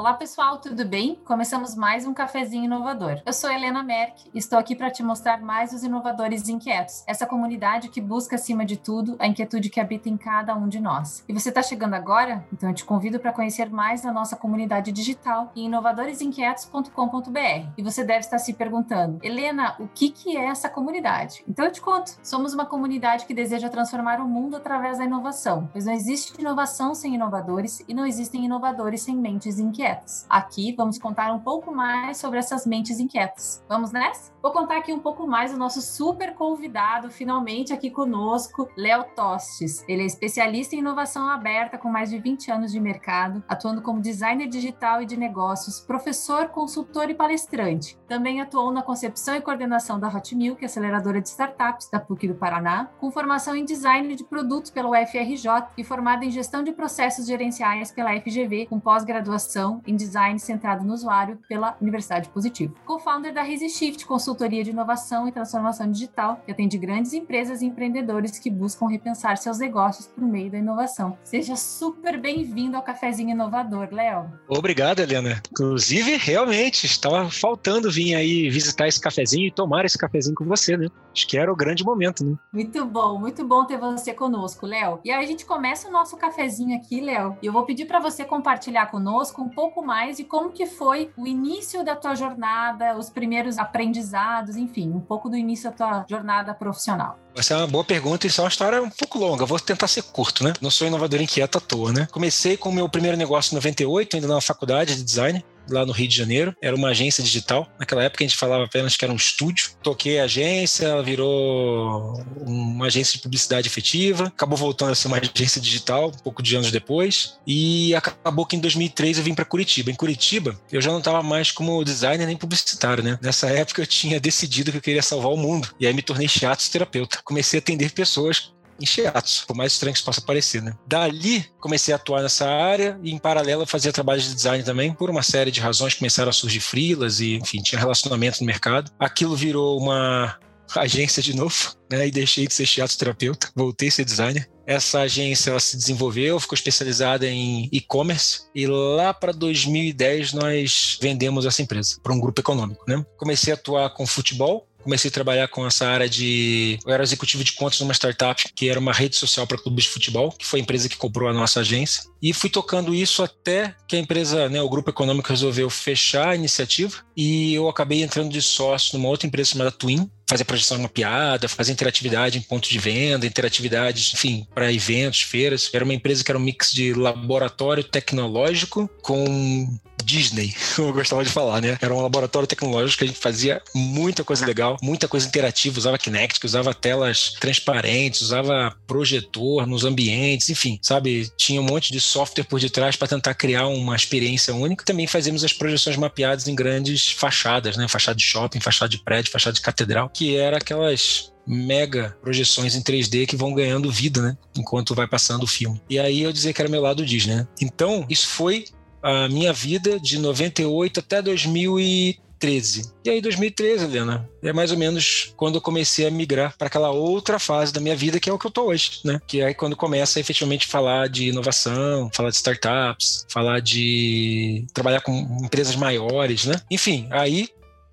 Olá, pessoal, tudo bem? Começamos mais um cafezinho inovador. Eu sou Helena Merck e estou aqui para te mostrar mais os inovadores inquietos, essa comunidade que busca, acima de tudo, a inquietude que habita em cada um de nós. E você está chegando agora? Então eu te convido para conhecer mais da nossa comunidade digital em inovadoresinquietos.com.br. E você deve estar se perguntando, Helena, o que, que é essa comunidade? Então eu te conto. Somos uma comunidade que deseja transformar o mundo através da inovação, pois não existe inovação sem inovadores e não existem inovadores sem mentes inquietas inquietas. Aqui vamos contar um pouco mais sobre essas mentes inquietas. Vamos nessa? Vou contar aqui um pouco mais do nosso super convidado, finalmente aqui conosco, Léo Tostes. Ele é especialista em inovação aberta com mais de 20 anos de mercado, atuando como designer digital e de negócios, professor, consultor e palestrante. Também atuou na concepção e coordenação da Hot Milk, aceleradora de startups da PUC do Paraná, com formação em design de produtos pela UFRJ e formada em gestão de processos gerenciais pela FGV, com pós-graduação em design centrado no usuário pela Universidade Positivo. Co-founder da ResiShift, consultoria de inovação e transformação digital, que atende grandes empresas e empreendedores que buscam repensar seus negócios por meio da inovação. Seja super bem-vindo ao Cafezinho Inovador, Léo. Obrigado, Helena. Inclusive, realmente, estava faltando vir aí visitar esse cafezinho e tomar esse cafezinho com você, né? Acho que era o grande momento, né? Muito bom, muito bom ter você conosco, Léo. E aí a gente começa o nosso cafezinho aqui, Léo. E eu vou pedir para você compartilhar conosco um pouco pouco mais de como que foi o início da tua jornada, os primeiros aprendizados, enfim, um pouco do início da tua jornada profissional. Essa é uma boa pergunta e isso é uma história um pouco longa. Vou tentar ser curto, né? Não sou inovador inquieto à toa, né? Comecei com o meu primeiro negócio em 98, ainda na faculdade de design lá no Rio de Janeiro. Era uma agência digital. Naquela época a gente falava apenas que era um estúdio. Toquei a agência, ela virou uma agência de publicidade efetiva. Acabou voltando a ser uma agência digital um pouco de anos depois. E acabou que em 2003 eu vim para Curitiba. Em Curitiba, eu já não estava mais como designer nem publicitário, né? Nessa época eu tinha decidido que eu queria salvar o mundo. E aí me tornei shiatsu terapeuta. Comecei a atender pessoas em shiatsu, por mais estranho que isso possa parecer, né? Dali, comecei a atuar nessa área e, em paralelo, fazia trabalhos de design também. Por uma série de razões, começaram a surgir frilas e, enfim, tinha relacionamento no mercado. Aquilo virou uma agência de novo, né? E deixei de ser shiatsu terapeuta, voltei a ser designer. Essa agência ela se desenvolveu, ficou especializada em e-commerce e lá para 2010 nós vendemos essa empresa para um grupo econômico, né? Comecei a atuar com futebol, comecei a trabalhar com essa área de. Eu era executivo de contas numa startup que era uma rede social para clubes de futebol, que foi a empresa que comprou a nossa agência. E fui tocando isso até que a empresa, né, o grupo econômico resolveu fechar a iniciativa e eu acabei entrando de sócio numa outra empresa chamada Twin, fazer projeção de uma piada, fazer interatividade em ponto de venda, interatividade, enfim, para eventos, feiras. Era uma empresa que era um mix de laboratório tecnológico com Disney, como eu gostava de falar, né? Era um laboratório tecnológico que a gente fazia muita coisa legal, muita coisa interativa, usava Kinect, usava telas transparentes, usava projetor nos ambientes, enfim, sabe? Tinha um monte de software por detrás para tentar criar uma experiência única. Também fazíamos as projeções mapeadas em grandes fachadas, né? Fachada de shopping, fachada de prédio, fachada de catedral, que era aquelas mega projeções em 3D que vão ganhando vida, né? Enquanto vai passando o filme. E aí eu dizia que era meu lado Disney, né? Então, isso foi a minha vida de 98 até 2013. E aí, 2013, Helena, é mais ou menos quando eu comecei a migrar para aquela outra fase da minha vida, que é o que eu tô hoje, né? Que é quando começa a efetivamente falar de inovação, falar de startups, falar de trabalhar com empresas maiores, né? Enfim, aí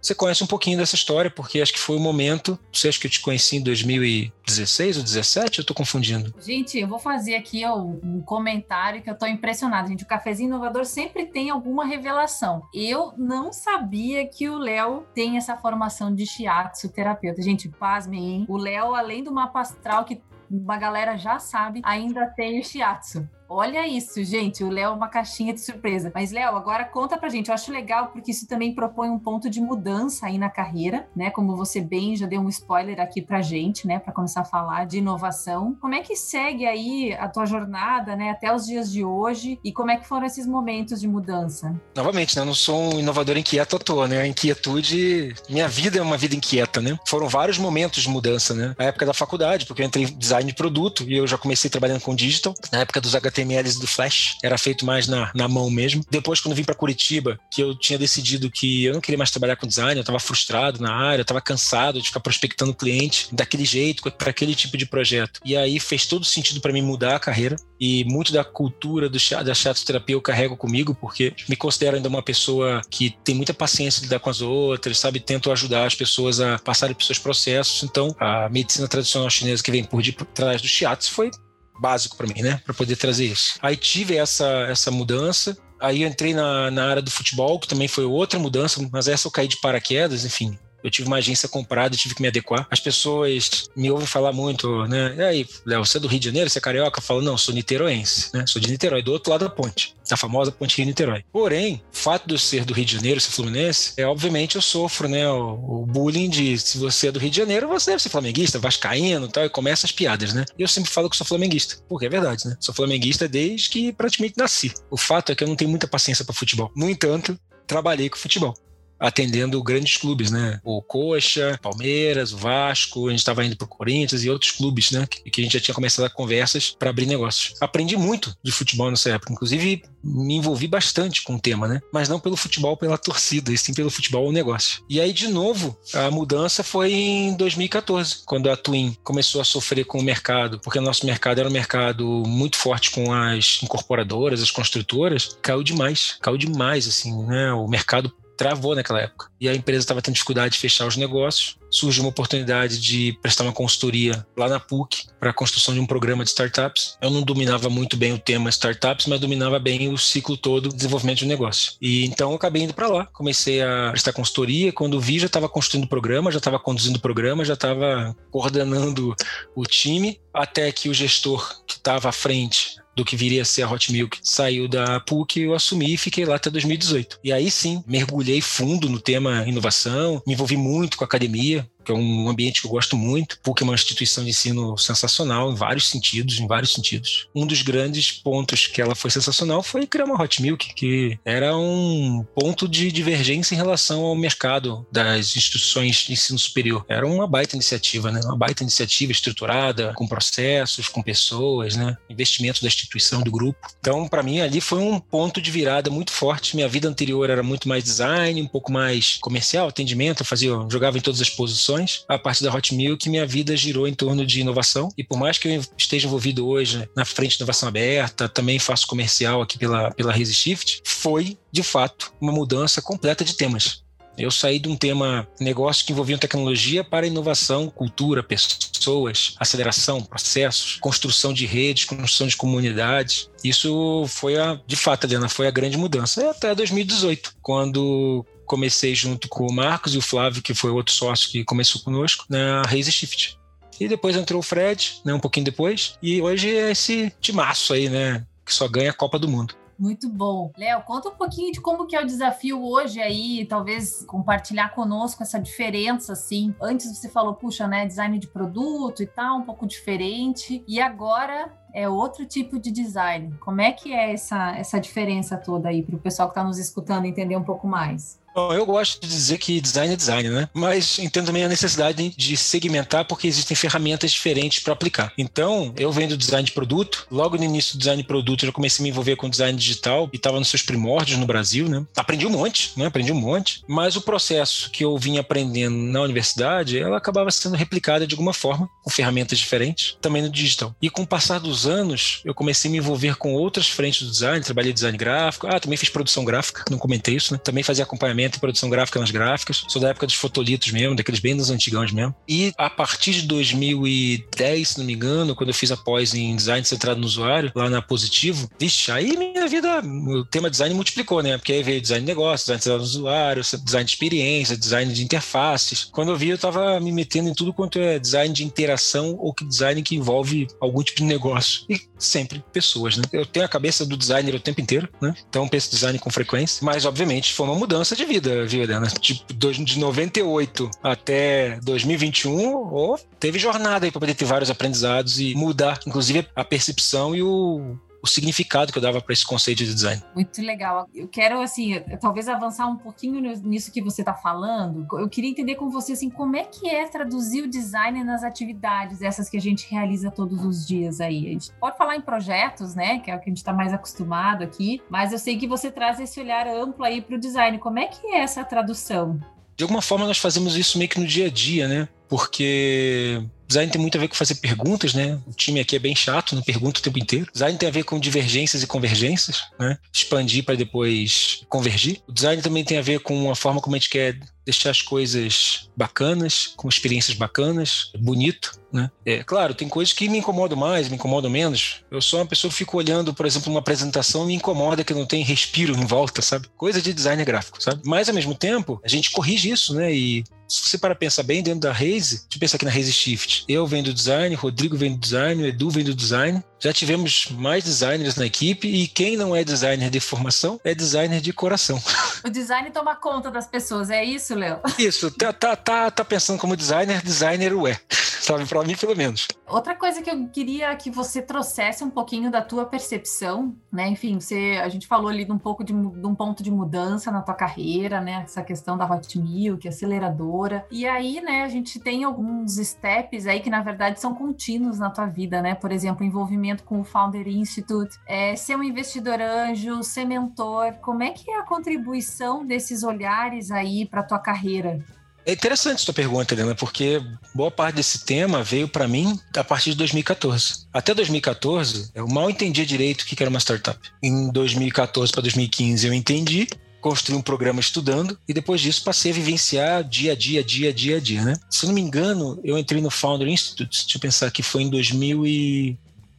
você conhece um pouquinho dessa história, porque acho que foi o momento. Você acha que eu te conheci em 2016 ou 2017? Eu tô confundindo. Gente, eu vou fazer aqui um comentário que eu tô impressionado. Gente, o Cafezinho Inovador sempre tem alguma revelação. Eu não sabia que o Léo tem essa formação de shiatsu terapeuta. Gente, pasmem, hein? O Léo, além do mapa astral que uma galera já sabe, ainda tem o shiatsu. Olha isso, gente. O Léo é uma caixinha de surpresa. Mas, Léo, agora conta pra gente. Eu acho legal porque isso também propõe um ponto de mudança aí na carreira, né? Como você bem já deu um spoiler aqui pra gente, né? Para começar a falar de inovação. Como é que segue aí a tua jornada, né? Até os dias de hoje e como é que foram esses momentos de mudança? Novamente, né? Eu não sou um inovador inquieto à toa, né? A inquietude, minha vida é uma vida inquieta, né? Foram vários momentos de mudança, né? Na época da faculdade, porque eu entrei em design de produto e eu já comecei trabalhando com digital. Na época dos HT HTMLs do Flash, era feito mais na, na mão mesmo. Depois, quando vim para Curitiba, que eu tinha decidido que eu não queria mais trabalhar com design, eu estava frustrado na área, eu estava cansado de ficar prospectando cliente daquele jeito, para aquele tipo de projeto. E aí fez todo sentido para mim mudar a carreira e muito da cultura do, da terapia eu carrego comigo, porque me considero ainda uma pessoa que tem muita paciência de lidar com as outras, sabe? Tento ajudar as pessoas a passarem por seus processos. Então, a medicina tradicional chinesa que vem por trás do shiatsu foi básico para mim, né? Para poder trazer isso. Aí tive essa, essa mudança. Aí entrei na, na área do futebol, que também foi outra mudança, mas essa eu caí de paraquedas, enfim. Eu tive uma agência comprada tive que me adequar. As pessoas me ouvem falar muito, né? E aí, Léo, você é do Rio de Janeiro? Você é carioca? Eu falo, não, sou niteroense, né? Sou de Niterói, do outro lado da ponte. A famosa ponte Rio-Niterói. Porém, o fato de eu ser do Rio de Janeiro, ser fluminense, é obviamente eu sofro, né? O, o bullying de se você é do Rio de Janeiro, você deve ser flamenguista, vascaíno e tal, e começa as piadas, né? E eu sempre falo que sou flamenguista, porque é verdade, né? Sou flamenguista desde que praticamente nasci. O fato é que eu não tenho muita paciência para futebol. No entanto, trabalhei com futebol atendendo grandes clubes, né? O Coxa, Palmeiras, o Vasco, a gente estava indo para o Corinthians e outros clubes, né? Que, que a gente já tinha começado conversas para abrir negócios. Aprendi muito de futebol nessa época, inclusive me envolvi bastante com o tema, né? Mas não pelo futebol, pela torcida, e sim pelo futebol o negócio. E aí, de novo, a mudança foi em 2014, quando a Twin começou a sofrer com o mercado, porque o nosso mercado era um mercado muito forte com as incorporadoras, as construtoras, caiu demais, caiu demais, assim, né? O mercado travou naquela época. E a empresa estava tendo dificuldade de fechar os negócios. Surgiu uma oportunidade de prestar uma consultoria lá na PUC para a construção de um programa de startups. Eu não dominava muito bem o tema startups, mas dominava bem o ciclo todo de desenvolvimento de negócio. E então eu acabei indo para lá. Comecei a prestar consultoria. Quando vi, já estava construindo o programa, já estava conduzindo o programa, já estava coordenando o time, até que o gestor que estava à frente do que viria a ser a Hot Milk saiu da PUC, eu assumi e fiquei lá até 2018. E aí sim, mergulhei fundo no tema inovação, me envolvi muito com a academia, que é um ambiente que eu gosto muito. PUC é uma instituição de ensino sensacional em vários sentidos, em vários sentidos. Um dos grandes pontos que ela foi sensacional foi criar uma Hot Milk, que era um ponto de divergência em relação ao mercado das instituições de ensino superior. Era uma baita iniciativa, né? Uma baita iniciativa estruturada, com processos, com pessoas, né? Investimento da instituição, do grupo. Então, para mim, ali foi um ponto de virada muito forte. Minha vida anterior era muito mais design, um pouco mais comercial, atendimento, eu fazia, eu jogava em todas as posições inovações. A partir da Hot Milk, minha vida girou em torno de inovação. E por mais que eu esteja envolvido hoje na frente de inovação aberta, também faço comercial aqui pela, pela Resishift, foi, de fato, uma mudança completa de temas. Eu saí de um tema negócio que envolvia tecnologia para inovação, cultura, pessoas, aceleração, processos, construção de redes, construção de comunidades. Isso foi a, de fato, Helena, foi a grande mudança. Até 2018, quando comecei junto com o Marcos e o Flávio, que foi outro sócio que começou conosco, na Raise Shift. E depois entrou o Fred, né, um pouquinho depois, e hoje é esse timaço aí, né, que só ganha a Copa do Mundo. Muito bom. Léo, conta um pouquinho de como que é o desafio hoje aí, talvez compartilhar conosco essa diferença, assim. Antes você falou, puxa, né, design de produto e tal, um pouco diferente. E agora é outro tipo de design. Como é que é essa, essa diferença toda aí para o pessoal que está nos escutando entender um pouco mais? Bom, eu gosto de dizer que design é design, né? Mas entendo também a necessidade de segmentar porque existem ferramentas diferentes para aplicar. Então, eu venho do design de produto. Logo no início do design de produto, eu já comecei a me envolver com design digital e estava nos seus primórdios no Brasil, né? Aprendi um monte, né? Aprendi um monte. Mas o processo que eu vim aprendendo na universidade, ela acabava sendo replicada de alguma forma, com ferramentas diferentes, também no digital. E com o passar dos anos, eu comecei a me envolver com outras frentes do design. Trabalhei design gráfico. Ah, também fiz produção gráfica, não comentei isso, né? Também fazia acompanhamento desenvolvimento produção gráfica nas gráficas. Sou da época dos fotolitos mesmo, daqueles bem dos antigões mesmo. E a partir de 2010, se não me engano, quando eu fiz a pós em design centrado no usuário, lá na Positivo, vixe, aí minha vida, o tema design multiplicou, né? Porque aí veio design de negócio, design centrado no usuário, design de experiência, design de interfaces. Quando eu vi, eu tava me metendo em tudo quanto é design de interação ou que design que envolve algum tipo de negócio. E sempre pessoas, né? Eu tenho a cabeça do designer o tempo inteiro, né? Então penso design com frequência, mas obviamente foi uma mudança de vida vida, viu? Tipo, de 98 até 2021, oh, teve jornada aí para poder ter vários aprendizados e mudar, inclusive, a percepção e o, o significado que eu dava para esse conceito de design. Muito legal. Eu quero, assim, talvez avançar um pouquinho nisso que você está falando. Eu queria entender com você, assim, como é que é traduzir o design nas atividades, essas que a gente realiza todos os dias aí. A gente pode falar em projetos, né, que é o que a gente está mais acostumado aqui, mas eu sei que você traz esse olhar amplo aí para o design. Como é que é essa tradução? De alguma forma, nós fazemos isso meio que no dia a dia, né? Porque Design tem muito a ver com fazer perguntas, né? O time aqui é bem chato, não pergunta o tempo inteiro. Design tem a ver com divergências e convergências, né? Expandir para depois convergir. O design também tem a ver com a forma como a gente quer deixar as coisas bacanas, com experiências bacanas, bonito, né? É, claro, tem coisas que me incomodam mais, me incomodam menos. Eu sou uma pessoa que fico olhando, por exemplo, uma apresentação e me incomoda que não tem respiro em volta, sabe? Coisa de design gráfico, sabe? Mas, ao mesmo tempo, a gente corrige isso, né? E se você para pensar bem dentro da Raise, deixa eu pensar aqui na Raise Shift. Eu venho do design, Rodrigo vem do design, Edu vem do design. Já tivemos mais designers na equipe e quem não é designer de formação é designer de coração. O design toma conta das pessoas, é isso, Léo? Isso, tá, tá, tá, tá pensando como designer, designer o é. Sabe, para mim pelo menos. Outra coisa que eu queria que você trouxesse um pouquinho da tua percepção, né? Enfim, você, a gente falou ali de um pouco de, de um ponto de mudança na tua carreira, né? Essa questão da Hot Milk, aceleradora. E aí, né, a gente tem alguns steps aí que na verdade são contínuos na tua vida, né? Por exemplo, envolvimento com o Founder Institute, é, ser um investidor anjo, ser mentor. Como é que é a contribuição desses olhares aí para tua carreira? É interessante sua pergunta, Helena, porque boa parte desse tema veio para mim a partir de 2014. Até 2014, eu mal entendia direito o que era uma startup. Em 2014 para 2015 eu entendi, construí um programa estudando e depois disso passei a vivenciar dia a dia, dia a dia a dia, né? Se eu não me engano, eu entrei no Founder Institute, deixa eu pensar que foi em 2000 e...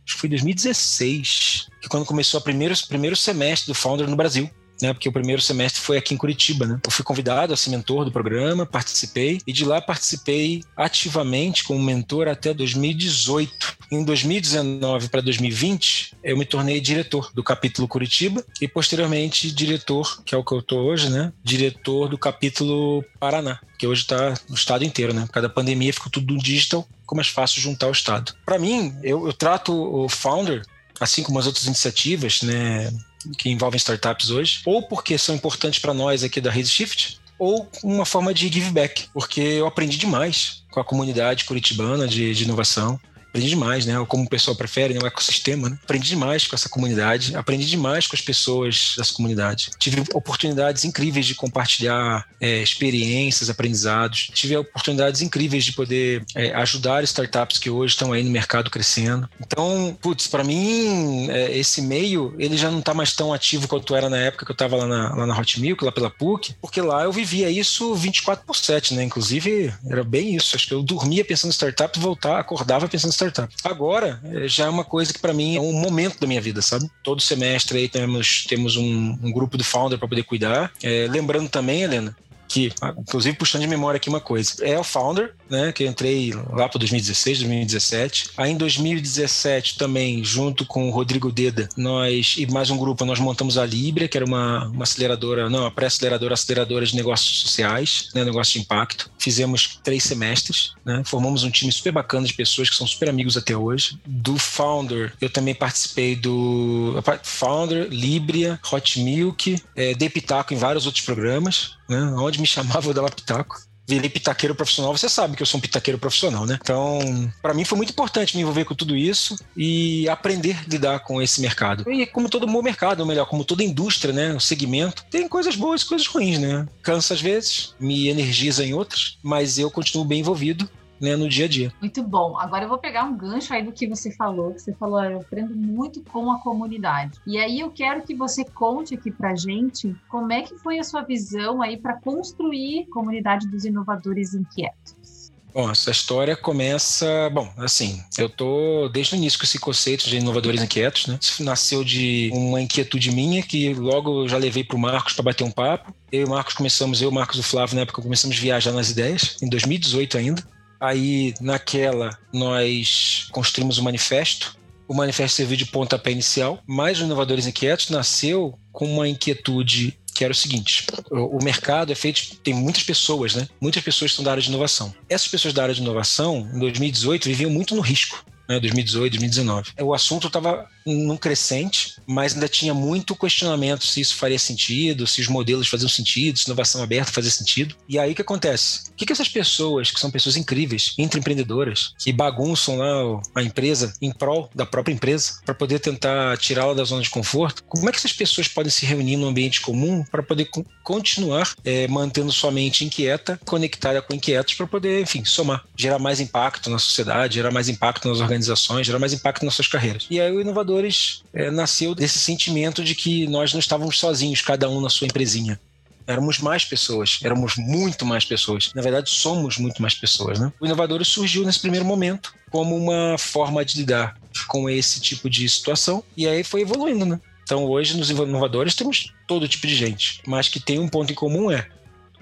acho que foi 2016, que quando começou o primeiro, primeiro semestre do Founder no Brasil né? Porque o primeiro semestre foi aqui em Curitiba, né? Eu fui convidado a ser mentor do programa, participei e de lá participei ativamente como mentor até 2018. Em 2019 para 2020, eu me tornei diretor do capítulo Curitiba e posteriormente diretor, que é o que eu tô hoje, né? Diretor do capítulo Paraná, que hoje está no estado inteiro, né? Por causa da pandemia ficou tudo digital, ficou mais fácil juntar o estado. Para mim, eu, eu trato o founder assim como as outras iniciativas, né, que envolvem startups hoje, ou porque são importantes para nós aqui da Raise Shift, ou uma forma de give back, porque eu aprendi demais com a comunidade curitibana de, de inovação aprendi demais, né? Ou como o pessoal prefere, né? o ecossistema, né? Aprendi demais com essa comunidade, aprendi demais com as pessoas dessa comunidade. Tive oportunidades incríveis de compartilhar é, experiências, aprendizados. Tive oportunidades incríveis de poder é, ajudar startups que hoje estão aí no mercado crescendo. Então, putz, para mim, é, esse meio, ele já não está mais tão ativo quanto era na época que eu estava lá na, lá na Hot Milk, lá pela PUC, porque lá eu vivia isso 24 por 7, né? Inclusive, era bem isso. Acho que eu dormia pensando em startup, voltar, acordava pensando startup. Agora, eh, já é uma coisa que para mim é um momento da minha vida, sabe? Todo semestre aí temos, temos um, um grupo do founder para poder cuidar. É, lembrando também, Helena, que, inclusive puxando de memória aqui uma coisa, é o Founder, né, que eu entrei lá para 2016, 2017. Aí em 2017 também, junto com o Rodrigo Deda, nós e mais um grupo, nós montamos a Libra, que era uma, uma aceleradora, não, uma pré-aceleradora, aceleradora de negócios sociais, né, negócio de impacto. Fizemos três semestres, né, formamos um time super bacana de pessoas que são super amigos até hoje. Do Founder, eu também participei do Founder, Libria, Hot Milk, é, dei pitaco em vários outros programas, né? Onde me chamava eu dava pitaco virei pitaqueiro profissional, você sabe que eu sou um pitaqueiro profissional, né? Então, para mim foi muito importante me envolver com tudo isso e aprender a lidar com esse mercado. E como todo bom mercado, ou melhor, como toda indústria, né? O segmento, tem coisas boas e coisas ruins, né? Cansa às vezes, me energiza em outras, mas eu continuo bem envolvido né, no dia a dia. Muito bom. Agora eu vou pegar um gancho aí do que você falou, que você falou, eu aprendo muito com a comunidade. E aí eu quero que você conte aqui pra gente como é que foi a sua visão aí para construir a comunidade dos inovadores inquietos. Bom, essa história começa. Bom, assim, eu tô desde o início com esse conceito de inovadores inquietos, né? Isso nasceu de uma inquietude minha que logo eu já levei para o Marcos para bater um papo. Eu e o Marcos começamos, eu, Marcos e o Flávio, na época, começamos a viajar nas ideias, em 2018 ainda. Aí, naquela, nós construímos o um manifesto. O manifesto serviu de pontapé inicial, mas o Inovadores Inquietos nasceu com uma inquietude que era o seguinte: o mercado é feito, tem muitas pessoas, né? Muitas pessoas estão da área de inovação. Essas pessoas da área de inovação, em 2018, viviam muito no risco. Né, 2018, 2019. O assunto estava num crescente, mas ainda tinha muito questionamento se isso faria sentido, se os modelos faziam sentido, se inovação aberta fazia sentido. E aí o que acontece? O que, que essas pessoas, que são pessoas incríveis, intraempreendedoras, que bagunçam lá a empresa em prol da própria empresa, para poder tentar tirá-la da zona de conforto, como é que essas pessoas podem se reunir num ambiente comum para poder continuar é, mantendo sua mente inquieta, conectada com inquietos, para poder, enfim, somar, gerar mais impacto na sociedade, gerar mais impacto nas organizações, gerar mais impacto nas suas carreiras. E aí o Inovadores é, nasceu desse sentimento de que nós não estávamos sozinhos, cada um na sua empresinha éramos mais pessoas, éramos muito mais pessoas. Na verdade, somos muito mais pessoas, né? O Inovadores surgiu nesse primeiro momento como uma forma de lidar com esse tipo de situação e aí foi evoluindo, né? Então, hoje nos inovadores temos todo tipo de gente, mas que tem um ponto em comum é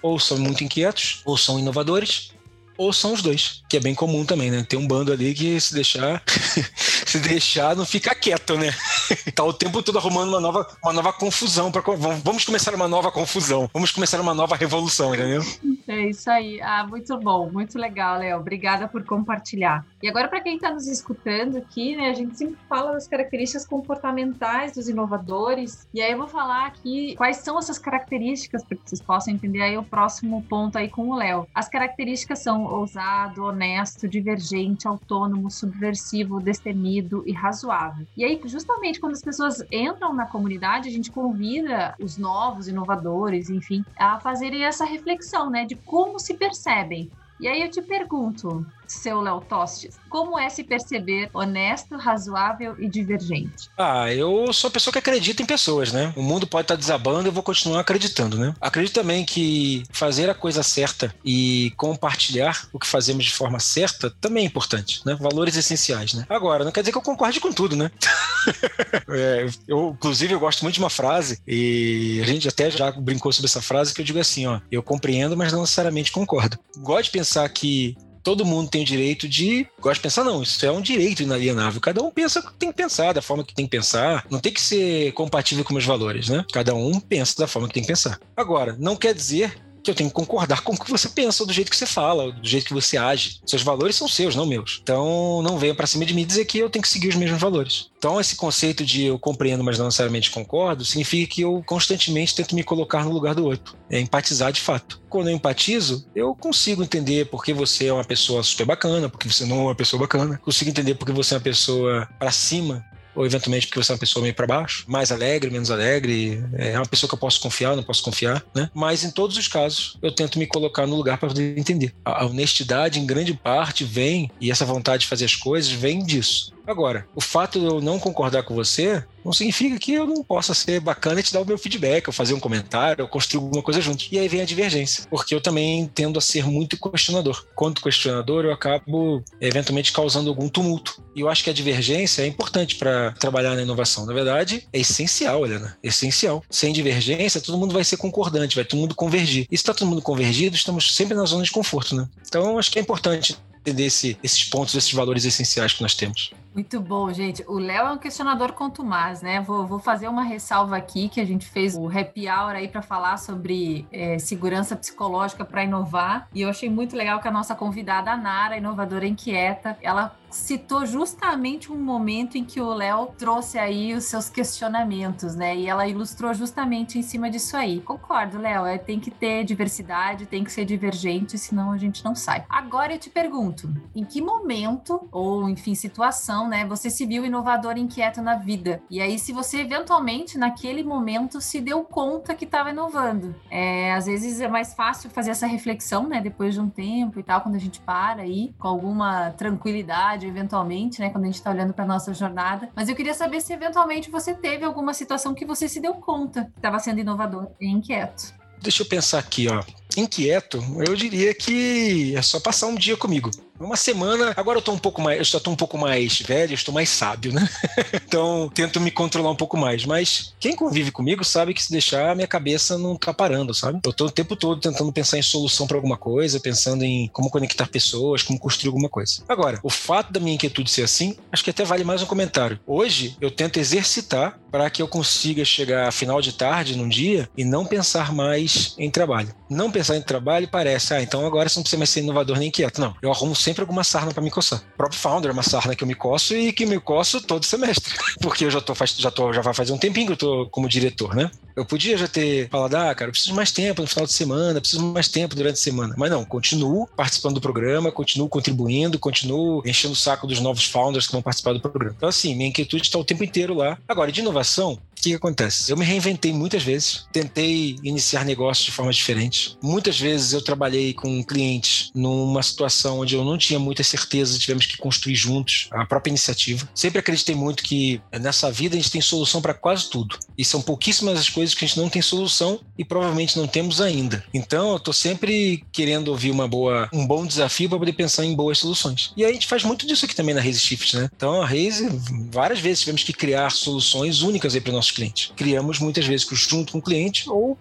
ou são muito inquietos, ou são inovadores, ou são os dois, que é bem comum também, né? Tem um bando ali que se deixar, se deixar não fica quieto, né? tá o tempo todo arrumando uma nova, uma nova confusão para vamos começar uma nova confusão, vamos começar uma nova revolução, entendeu? É isso aí. Ah, muito bom, muito legal, Léo. Obrigada por compartilhar. E agora para quem está nos escutando aqui, né, a gente sempre fala das características comportamentais dos inovadores. E aí eu vou falar aqui quais são essas características para que vocês possam entender aí o próximo ponto aí com o Léo. As características são ousado, honesto, divergente, autônomo, subversivo, destemido e razoável. E aí, justamente quando as pessoas entram na comunidade, a gente convida os novos inovadores, enfim, a fazerem essa reflexão, né, de como se percebem. E aí eu te pergunto, seu Léo Tostes? Como é se perceber honesto, razoável e divergente? Ah, eu sou a pessoa que acredita em pessoas, né? O mundo pode estar desabando, eu vou continuar acreditando, né? Acredito também que fazer a coisa certa e compartilhar o que fazemos de forma certa também é importante, né? Valores essenciais, né? Agora, não quer dizer que eu concorde com tudo, né? é, eu, inclusive, eu gosto muito de uma frase e a gente até já brincou sobre essa frase que eu digo assim, ó, eu compreendo, mas não necessariamente concordo. Gosto de pensar que todo mundo tem o direito de. Gosto de pensar, não, isso é um direito inalienável. Cada um pensa o que tem que pensar, da forma que tem que pensar. Não tem que ser compatível com meus valores, né? Cada um pensa da forma que tem que pensar. Agora, não quer dizer que eu tenho que concordar com o que você pensa, do jeito que você fala, do jeito que você age. Seus valores são seus, não meus. Então, não venha para cima de mim dizer que eu tenho que seguir os mesmos valores. Então, esse conceito de eu compreendo, mas não necessariamente concordo, significa que eu constantemente tento me colocar no lugar do outro, é empatizar de fato. Quando eu empatizo, eu consigo entender por que você é uma pessoa super bacana, porque você não é uma pessoa bacana, consigo entender por que você é uma pessoa para cima ou eventualmente porque você é uma pessoa meio para baixo, mais alegre, menos alegre, é uma pessoa que eu posso confiar, não posso confiar, né? Mas em todos os casos, eu tento me colocar no lugar para poder entender. A honestidade, em grande parte, vem, e essa vontade de fazer as coisas vem disso. Agora, o fato de eu não concordar com você não significa que eu não possa ser bacana e te dar o meu feedback, ou fazer um comentário, ou construir alguma coisa junto. E aí vem a divergência, porque eu também tendo a ser muito questionador. Quanto questionador, eu acabo eventualmente causando algum tumulto. E eu acho que a divergência é importante para trabalhar na inovação. Na verdade, é essencial, Helena. Essencial. Sem divergência, todo mundo vai ser concordante, vai todo mundo convergir. E se está todo mundo convergido, estamos sempre na zona de conforto, né? Então, acho que é importante entender esse, esses pontos, esses valores essenciais que nós temos. Muito bom, gente. O Léo é um questionador contumaz, né? Vou, vou, fazer uma ressalva aqui que a gente fez o happy hour aí para falar sobre é, segurança psicológica para inovar. E eu achei muito legal que a nossa convidada, a Nara, inovadora inquieta, ela citou justamente um momento em que o Léo trouxe aí os seus questionamentos, né? E ela ilustrou justamente em cima disso aí. Concordo, Léo, é, tem que ter diversidade, tem que ser divergente, senão a gente não sai. Agora eu te pergunto, em que momento ou, enfim, situação, né, você se viu inovador e inquieto na vida? E aí, se você eventualmente, naquele momento, se deu conta que estava inovando. É, às vezes é mais fácil fazer essa reflexão, né, depois de um tempo e tal, quando a gente para aí, com alguma tranquilidade eventualmente, né, quando a gente está olhando para nossa jornada. Mas eu queria saber se eventualmente você teve alguma situação que você se deu conta que estava sendo inovador e inquieto. Deixa eu pensar aqui, ó. Inquieto, eu diria que é só passar um dia comigo. Uma semana, agora eu tô um pouco mais, eu já tô um pouco mais velho, estou mais sábio, né? então, tento me controlar um pouco mais, mas quem convive comigo sabe que se deixar, minha cabeça não tá parando, sabe? Eu tô o tempo todo tentando pensar em solução para alguma coisa, pensando em como conectar pessoas, como construir alguma coisa. Agora, o fato da minha inquietude ser assim, acho que até vale mais um comentário. Hoje, eu tento exercitar para que eu consiga chegar a final de tarde num dia e não pensar mais em trabalho. Não pensar em trabalho parece, ah, então agora você não precisa mais ser inovador nem inquieto. Não, eu arrumo sempre alguma sarna para me coçar. O próprio Founder é uma sarna que eu me coço e que me coço todo semestre. Porque eu já tô, já tô, já vai fazer um tempinho que eu tô como diretor, né? Eu podia já ter falado, ah, cara, eu preciso mais tempo no final de semana, preciso mais tempo durante a semana. Mas não, continuo participando do programa, continuo contribuindo, continuo enchendo o saco dos novos founders que vão participar do programa. Então, assim, minha inquietude está o tempo inteiro lá. Agora, de inovação, o que, que acontece? Eu me reinventei muitas vezes, tentei iniciar negócios de forma diferente. Muitas vezes eu trabalhei com clientes numa situação onde eu não tinha muita certeza, tivemos que construir juntos a própria iniciativa. Sempre acreditei muito que nessa vida a gente tem solução para quase tudo. E são pouquíssimas as coisas que a gente não tem solução e provavelmente não temos ainda. Então, eu estou sempre querendo ouvir uma boa, um bom desafio para poder pensar em boas soluções. E a gente faz muito disso aqui também na Raise Shift, né? Então, a Raise, várias vezes tivemos que criar soluções únicas aí para nossos clientes. Criamos muitas vezes junto com o cliente ou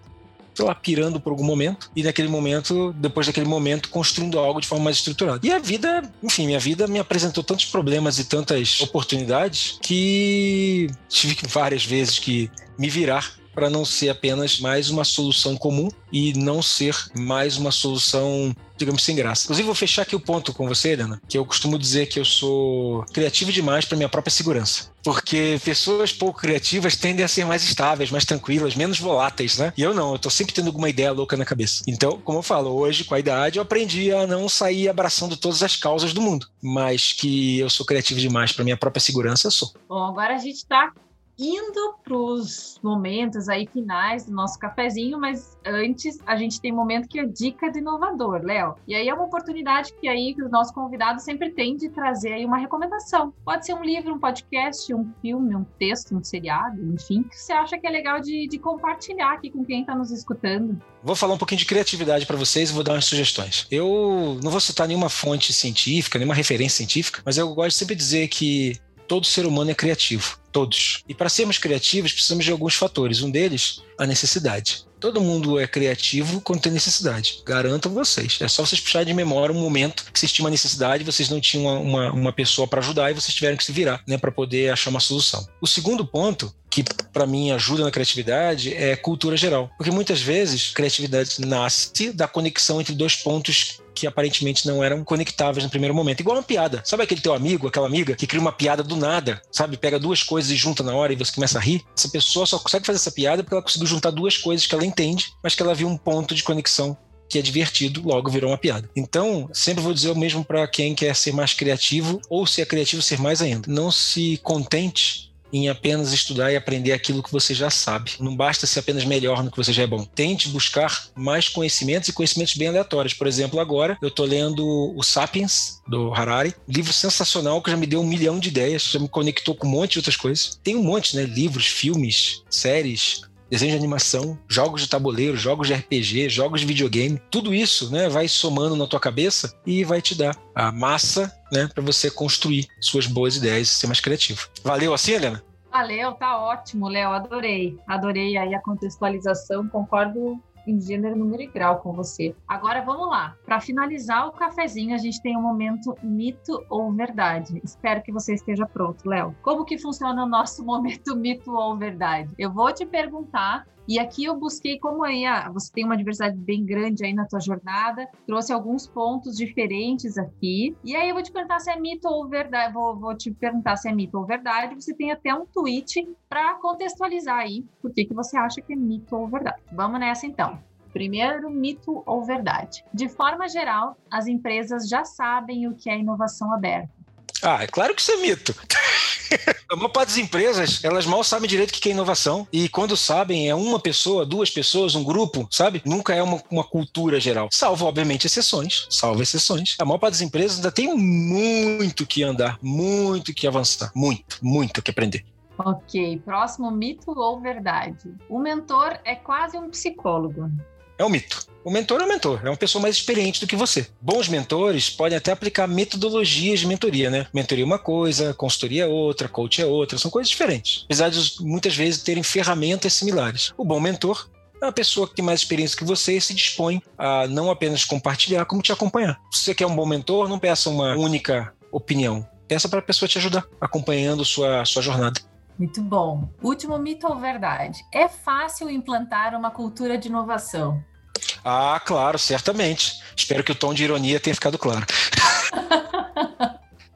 sei lá, pirando por algum momento, e naquele momento, depois daquele momento, construindo algo de forma mais estruturada. E a vida, enfim, minha vida me apresentou tantos problemas e tantas oportunidades que tive várias vezes que me virar para não ser apenas mais uma solução comum e não ser mais uma solução, digamos, sem graça. Inclusive, vou fechar aqui o ponto com você, Helena, que eu costumo dizer que eu sou criativo demais para minha própria segurança. Porque pessoas pouco criativas tendem a ser mais estáveis, mais tranquilas, menos voláteis, né? E eu não, eu tô sempre tendo alguma ideia louca na cabeça. Então, como eu falo, hoje, com a idade, eu aprendi a não sair abraçando todas as causas do mundo. Mas que eu sou criativo demais para minha própria segurança, eu sou. Bom, agora a gente tá indo para os momentos aí finais do nosso cafezinho, mas antes a gente tem um momento que é dica do inovador, Léo. E aí é uma oportunidade que aí que o nosso convidado sempre tem de trazer aí uma recomendação. Pode ser um livro, um podcast, um filme, um texto, um seriado, enfim, que você acha que é legal de, de compartilhar aqui com quem está nos escutando. Vou falar um pouquinho de criatividade para vocês e vou dar umas sugestões. Eu não vou citar nenhuma fonte científica, nenhuma referência científica, mas eu gosto sempre de dizer que todo ser humano é criativo, todos. E para sermos criativos, precisamos de alguns fatores. Um deles, a necessidade. Todo mundo é criativo quando tem necessidade. Garanto vocês. É só vocês puxarem de memória um momento que vocês tinham uma necessidade, vocês não tinham uma, uma, uma pessoa para ajudar e vocês tiveram que se virar né, para poder achar uma solução. O segundo ponto que para mim ajuda na criatividade é cultura geral. Porque muitas vezes criatividade nasce da conexão entre dois pontos que aparentemente não eram conectáveis no primeiro momento. Igual uma piada. Sabe aquele teu amigo, aquela amiga que cria uma piada do nada, sabe? Pega duas coisas e junta na hora e você começa a rir. Essa pessoa só consegue fazer essa piada porque ela conseguiu juntar duas coisas que ela entende, mas que ela viu um ponto de conexão que é divertido, logo virou uma piada. Então, sempre vou dizer o mesmo para quem quer ser mais criativo ou se é criativo ser mais ainda. Não se contente em apenas estudar e aprender aquilo que você já sabe. Não basta ser apenas melhor no que você já é bom. Tente buscar mais conhecimentos e conhecimentos bem aleatórios. Por exemplo, agora eu estou lendo o Sapiens, do Harari, livro sensacional que já me deu um milhão de ideias, já me conectou com um monte de outras coisas. Tem um monte, né? Livros, filmes, séries, desenho de animação, jogos de tabuleiro, jogos de RPG, jogos de videogame, tudo isso, né, vai somando na tua cabeça e vai te dar a massa, né, para você construir suas boas ideias e ser mais criativo. Valeu assim, Helena? Valeu, tá ótimo, Léo, adorei. Adorei aí a contextualização, concordo em gênero, número e grau com você. Agora vamos lá. Para finalizar o cafezinho, a gente tem um momento mito ou verdade. Espero que você esteja pronto, Léo. Como que funciona o nosso momento mito ou verdade? Eu vou te perguntar e aqui eu busquei como aí ah, você tem uma diversidade bem grande aí na tua jornada, trouxe alguns pontos diferentes aqui. E aí eu vou te perguntar se é mito ou verdade. Vou, vou te perguntar se é mito ou verdade. Você tem até um tweet para contextualizar aí por que, que você acha que é mito ou verdade. Vamos nessa então. Primeiro, mito ou verdade? De forma geral, as empresas já sabem o que é inovação aberta. Ah, é claro que isso é mito. A maior parte das empresas, elas mal sabem direito o que é inovação. E quando sabem, é uma pessoa, duas pessoas, um grupo, sabe? Nunca é uma, uma cultura geral. Salvo, obviamente, exceções. Salvo exceções. A maior parte das empresas ainda tem muito que andar, muito que avançar. Muito, muito que aprender. Ok, próximo mito ou verdade? O mentor é quase um psicólogo. É um mito. O mentor é um mentor, é uma pessoa mais experiente do que você. Bons mentores podem até aplicar metodologias de mentoria, né? Mentoria é uma coisa, consultoria é outra, coach é outra, são coisas diferentes. Apesar de muitas vezes terem ferramentas similares. O bom mentor é uma pessoa que tem mais experiência que você e se dispõe a não apenas compartilhar, como te acompanhar. Se você quer um bom mentor, não peça uma única opinião. Peça para a pessoa te ajudar, acompanhando sua, sua jornada. Muito bom. Último mito ou verdade? É fácil implantar uma cultura de inovação? Ah, claro, certamente. Espero que o tom de ironia tenha ficado claro.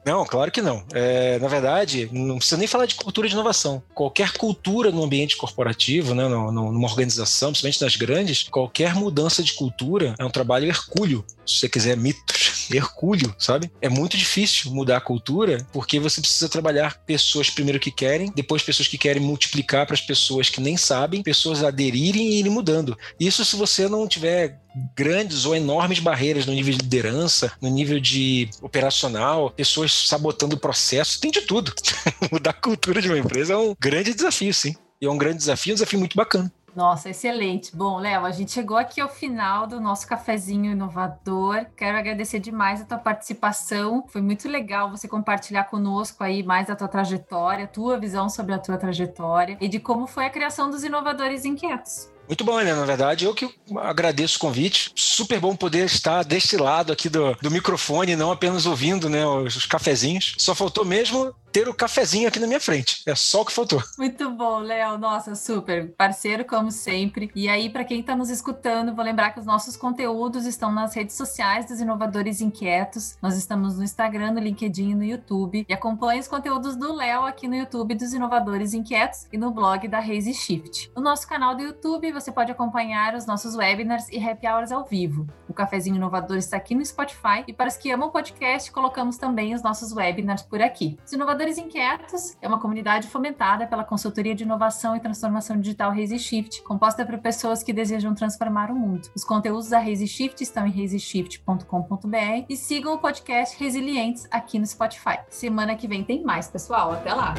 Não, claro que não. É, na verdade, não precisa nem falar de cultura de inovação. Qualquer cultura no ambiente corporativo, né, numa organização, principalmente nas grandes, qualquer mudança de cultura é um trabalho hercúleo. Se você quiser mitos, hercúleo, sabe? É muito difícil mudar a cultura porque você precisa trabalhar pessoas primeiro que querem, depois pessoas que querem multiplicar para as pessoas que nem sabem, pessoas aderirem e irem mudando. Isso se você não tiver grandes ou enormes barreiras no nível de liderança, no nível de operacional, pessoas sabotando o processo, tem de tudo. Mudar a cultura de uma empresa é um grande desafio, sim. E é um grande desafio, um desafio muito bacana. Nossa, excelente. Bom, Léo, a gente chegou aqui ao final do nosso cafezinho inovador. Quero agradecer demais a tua participação. Foi muito legal você compartilhar conosco aí mais a tua trajetória, a tua visão sobre a tua trajetória e de como foi a criação dos inovadores inquietos. Muito bom, Helena. Na verdade, eu que agradeço o convite. Super bom poder estar deste lado aqui do, do microfone, não apenas ouvindo né, os, os cafezinhos. Só faltou mesmo ter o cafezinho aqui na minha frente. É só o que faltou. Muito bom, Léo. Nossa, super. Parceiro, como sempre. E aí, para quem está nos escutando, vou lembrar que os nossos conteúdos estão nas redes sociais dos Inovadores Inquietos. Nós estamos no Instagram, no LinkedIn e no YouTube. E acompanhe os conteúdos do Léo aqui no YouTube dos Inovadores Inquietos e no blog da Raise Shift. No nosso canal do YouTube, você pode acompanhar os nossos webinars e happy hours ao vivo. O Cafezinho Inovador está aqui no Spotify. E para os que amam o podcast, colocamos também os nossos webinars por aqui. Os Inovadores Inquietos é uma comunidade fomentada pela consultoria de inovação e transformação digital Raise Shift, composta por pessoas que desejam transformar o mundo. Os conteúdos da Raise Shift estão em raiseshift.com.br e sigam o podcast Resilientes aqui no Spotify. Semana que vem tem mais, pessoal. Até lá!